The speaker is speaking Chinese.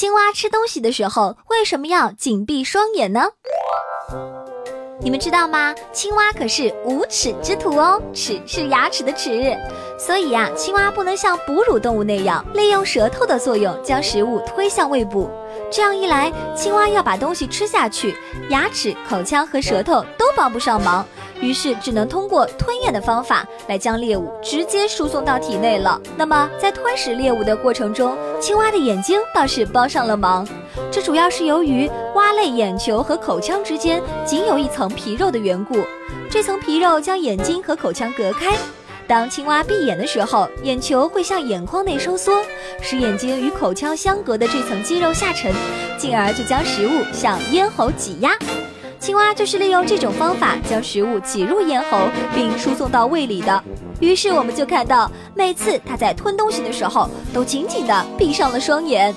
青蛙吃东西的时候为什么要紧闭双眼呢？你们知道吗？青蛙可是无齿之徒哦，齿是牙齿的齿，所以呀，青蛙不能像哺乳动物那样利用舌头的作用将食物推向胃部。这样一来，青蛙要把东西吃下去，牙齿、口腔和舌头都帮不上忙。于是只能通过吞咽的方法来将猎物直接输送到体内了。那么在吞食猎物的过程中，青蛙的眼睛倒是帮上了忙。这主要是由于蛙类眼球和口腔之间仅有一层皮肉的缘故，这层皮肉将眼睛和口腔隔开。当青蛙闭眼的时候，眼球会向眼眶内收缩，使眼睛与口腔相隔的这层肌肉下沉，进而就将食物向咽喉挤压。青蛙就是利用这种方法将食物挤入咽喉并输送到胃里的。于是我们就看到，每次它在吞东西的时候，都紧紧地闭上了双眼。